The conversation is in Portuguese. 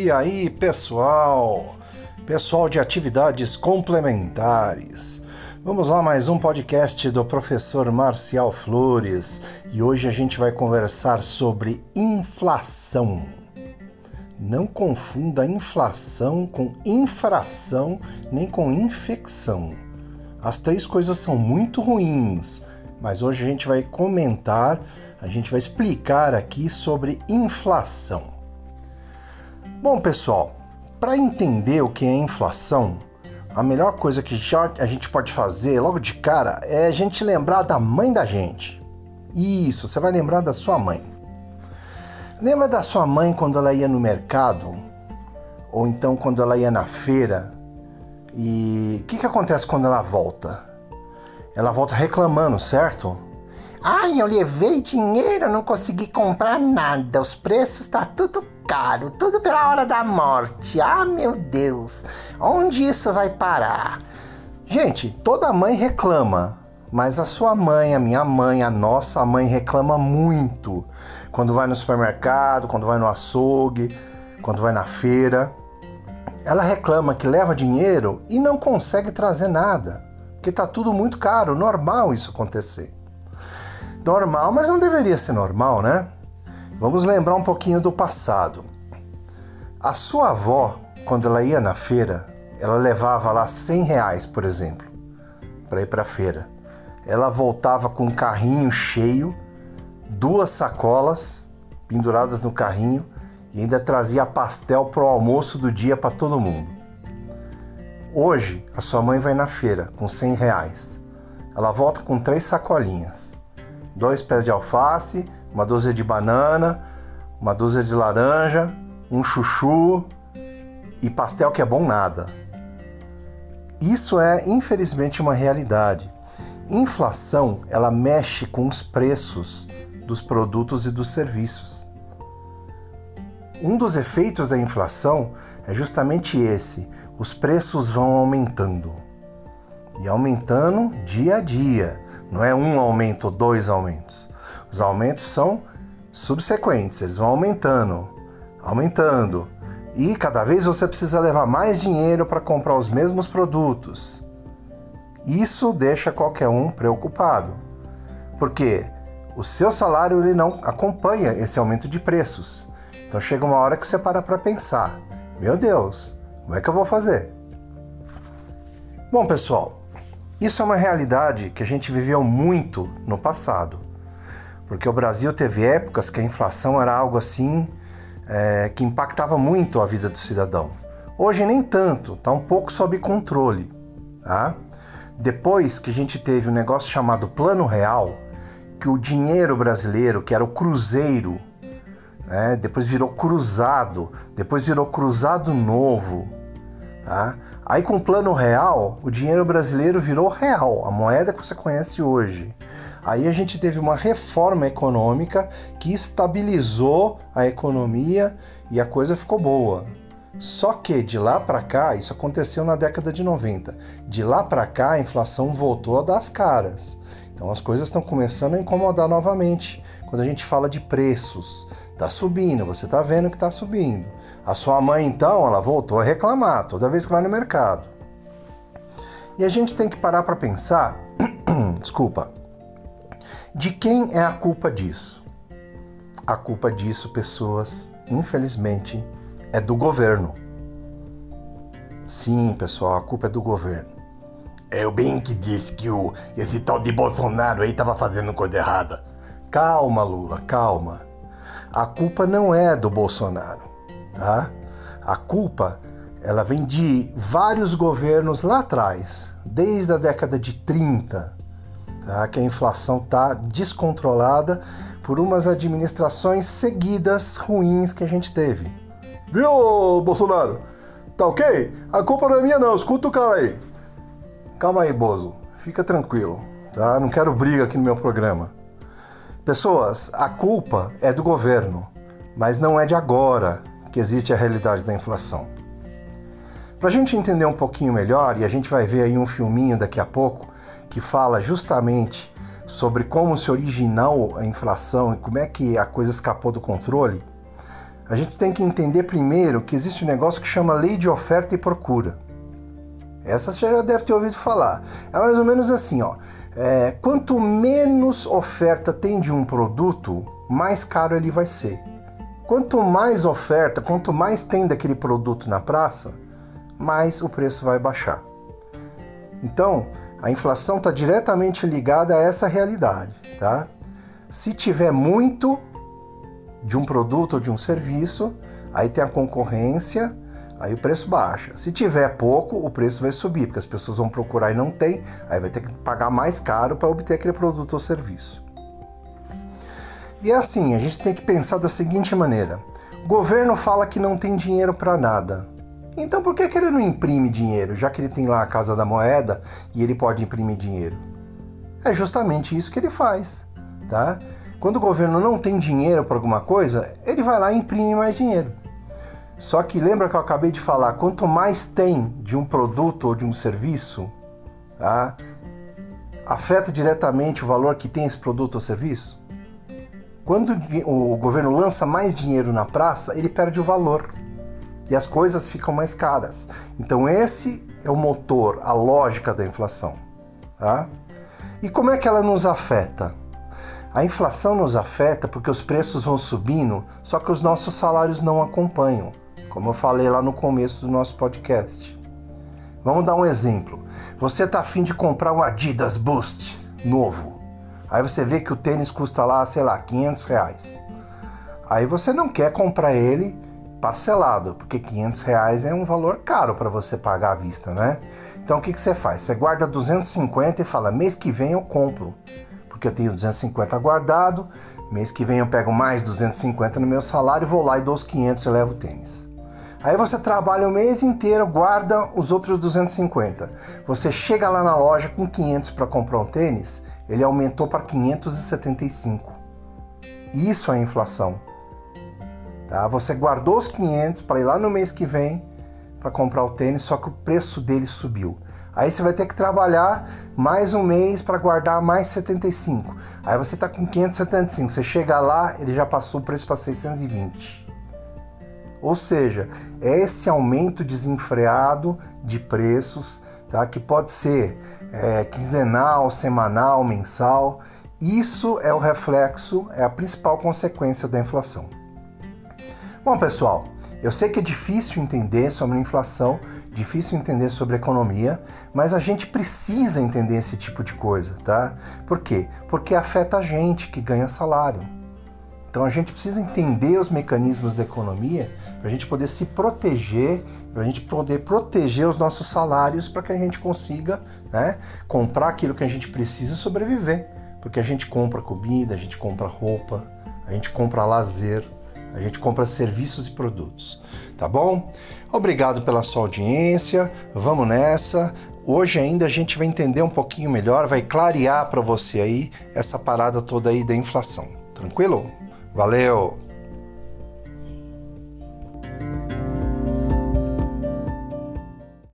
E aí, pessoal? Pessoal de atividades complementares. Vamos lá, mais um podcast do professor Marcial Flores e hoje a gente vai conversar sobre inflação. Não confunda inflação com infração nem com infecção. As três coisas são muito ruins, mas hoje a gente vai comentar, a gente vai explicar aqui sobre inflação. Bom, pessoal, para entender o que é inflação, a melhor coisa que já a gente pode fazer logo de cara é a gente lembrar da mãe da gente. Isso, você vai lembrar da sua mãe. Lembra da sua mãe quando ela ia no mercado? Ou então quando ela ia na feira? E o que, que acontece quando ela volta? Ela volta reclamando, certo? Ai, eu levei dinheiro, não consegui comprar nada. Os preços tá tudo caro, tudo pela hora da morte. Ah, meu Deus, onde isso vai parar? Gente, toda mãe reclama, mas a sua mãe, a minha mãe, a nossa mãe reclama muito quando vai no supermercado, quando vai no açougue, quando vai na feira. Ela reclama que leva dinheiro e não consegue trazer nada, porque tá tudo muito caro, normal isso acontecer. Normal, mas não deveria ser normal, né? Vamos lembrar um pouquinho do passado. A sua avó, quando ela ia na feira, ela levava lá 100 reais, por exemplo, para ir para a feira. Ela voltava com um carrinho cheio, duas sacolas penduradas no carrinho e ainda trazia pastel para o almoço do dia para todo mundo. Hoje, a sua mãe vai na feira com 100 reais. Ela volta com três sacolinhas: dois pés de alface, uma dúzia de banana, uma dúzia de laranja, um chuchu e pastel que é bom nada. Isso é infelizmente uma realidade. Inflação, ela mexe com os preços dos produtos e dos serviços. Um dos efeitos da inflação é justamente esse: os preços vão aumentando. E aumentando dia a dia, não é um aumento dois aumentos. Os aumentos são subsequentes, eles vão aumentando, aumentando. E cada vez você precisa levar mais dinheiro para comprar os mesmos produtos. Isso deixa qualquer um preocupado, porque o seu salário ele não acompanha esse aumento de preços. Então chega uma hora que você para para pensar: meu Deus, como é que eu vou fazer? Bom, pessoal, isso é uma realidade que a gente viveu muito no passado porque o Brasil teve épocas que a inflação era algo assim é, que impactava muito a vida do cidadão. Hoje nem tanto, está um pouco sob controle. Tá? Depois que a gente teve um negócio chamado Plano Real, que o dinheiro brasileiro, que era o cruzeiro, né, depois virou cruzado, depois virou cruzado novo. Tá? Aí com o Plano Real, o dinheiro brasileiro virou real, a moeda que você conhece hoje. Aí a gente teve uma reforma econômica que estabilizou a economia e a coisa ficou boa. Só que de lá para cá, isso aconteceu na década de 90. De lá para cá, a inflação voltou a dar as caras. Então as coisas estão começando a incomodar novamente. Quando a gente fala de preços, tá subindo, você tá vendo que tá subindo. A sua mãe então, ela voltou a reclamar toda vez que vai no mercado. E a gente tem que parar para pensar, desculpa, de quem é a culpa disso? A culpa disso, pessoas, infelizmente, é do governo. Sim, pessoal, a culpa é do governo. É o bem que disse que o, esse tal de Bolsonaro aí estava fazendo coisa errada. Calma, Lula, calma. A culpa não é do Bolsonaro, tá? A culpa ela vem de vários governos lá atrás, desde a década de 30, tá? que a inflação está descontrolada por umas administrações seguidas ruins que a gente teve. Viu, Bolsonaro? Tá ok? A culpa não é minha não, escuta o cara aí. Calma aí, Bozo. Fica tranquilo, tá? Não quero briga aqui no meu programa. Pessoas, a culpa é do governo, mas não é de agora que existe a realidade da inflação. Para a gente entender um pouquinho melhor, e a gente vai ver aí um filminho daqui a pouco, que fala justamente sobre como se originou a inflação e como é que a coisa escapou do controle, a gente tem que entender primeiro que existe um negócio que chama lei de oferta e procura. Essa você já deve ter ouvido falar. É mais ou menos assim, ó. É, quanto menos oferta tem de um produto, mais caro ele vai ser. Quanto mais oferta, quanto mais tem daquele produto na praça, mais o preço vai baixar. Então, a inflação está diretamente ligada a essa realidade, tá? Se tiver muito de um produto ou de um serviço, aí tem a concorrência, aí o preço baixa. Se tiver pouco, o preço vai subir, porque as pessoas vão procurar e não tem, aí vai ter que pagar mais caro para obter aquele produto ou serviço. E é assim, a gente tem que pensar da seguinte maneira: o governo fala que não tem dinheiro para nada. Então por que, que ele não imprime dinheiro, já que ele tem lá a Casa da Moeda e ele pode imprimir dinheiro? É justamente isso que ele faz, tá? Quando o governo não tem dinheiro para alguma coisa, ele vai lá e imprime mais dinheiro. Só que lembra que eu acabei de falar, quanto mais tem de um produto ou de um serviço, tá? afeta diretamente o valor que tem esse produto ou serviço? Quando o governo lança mais dinheiro na praça, ele perde o valor e as coisas ficam mais caras. Então esse é o motor, a lógica da inflação. Tá? E como é que ela nos afeta? A inflação nos afeta porque os preços vão subindo, só que os nossos salários não acompanham, como eu falei lá no começo do nosso podcast. Vamos dar um exemplo. Você está afim de comprar um Adidas Boost novo. Aí você vê que o tênis custa lá, sei lá, 500 reais. Aí você não quer comprar ele parcelado, porque 500 reais é um valor caro para você pagar à vista, né? Então o que, que você faz? Você guarda 250 e fala, mês que vem eu compro, porque eu tenho 250 guardado, mês que vem eu pego mais 250 no meu salário, vou lá e dou os 500 e levo o tênis. Aí você trabalha o mês inteiro, guarda os outros 250. Você chega lá na loja com 500 para comprar um tênis, ele aumentou para 575. Isso é inflação. Tá? Você guardou os 500 para ir lá no mês que vem para comprar o tênis, só que o preço dele subiu. Aí você vai ter que trabalhar mais um mês para guardar mais 75. Aí você está com 575. Você chega lá, ele já passou o preço para 620. Ou seja, é esse aumento desenfreado de preços, tá? que pode ser é, quinzenal, semanal, mensal. Isso é o reflexo, é a principal consequência da inflação. Bom, pessoal, eu sei que é difícil entender sobre inflação, difícil entender sobre economia, mas a gente precisa entender esse tipo de coisa, tá? Por quê? Porque afeta a gente que ganha salário. Então a gente precisa entender os mecanismos da economia para a gente poder se proteger, para a gente poder proteger os nossos salários para que a gente consiga né, comprar aquilo que a gente precisa e sobreviver. Porque a gente compra comida, a gente compra roupa, a gente compra lazer, a gente compra serviços e produtos, tá bom? Obrigado pela sua audiência. Vamos nessa. Hoje ainda a gente vai entender um pouquinho melhor, vai clarear para você aí essa parada toda aí da inflação. Tranquilo? Valeu.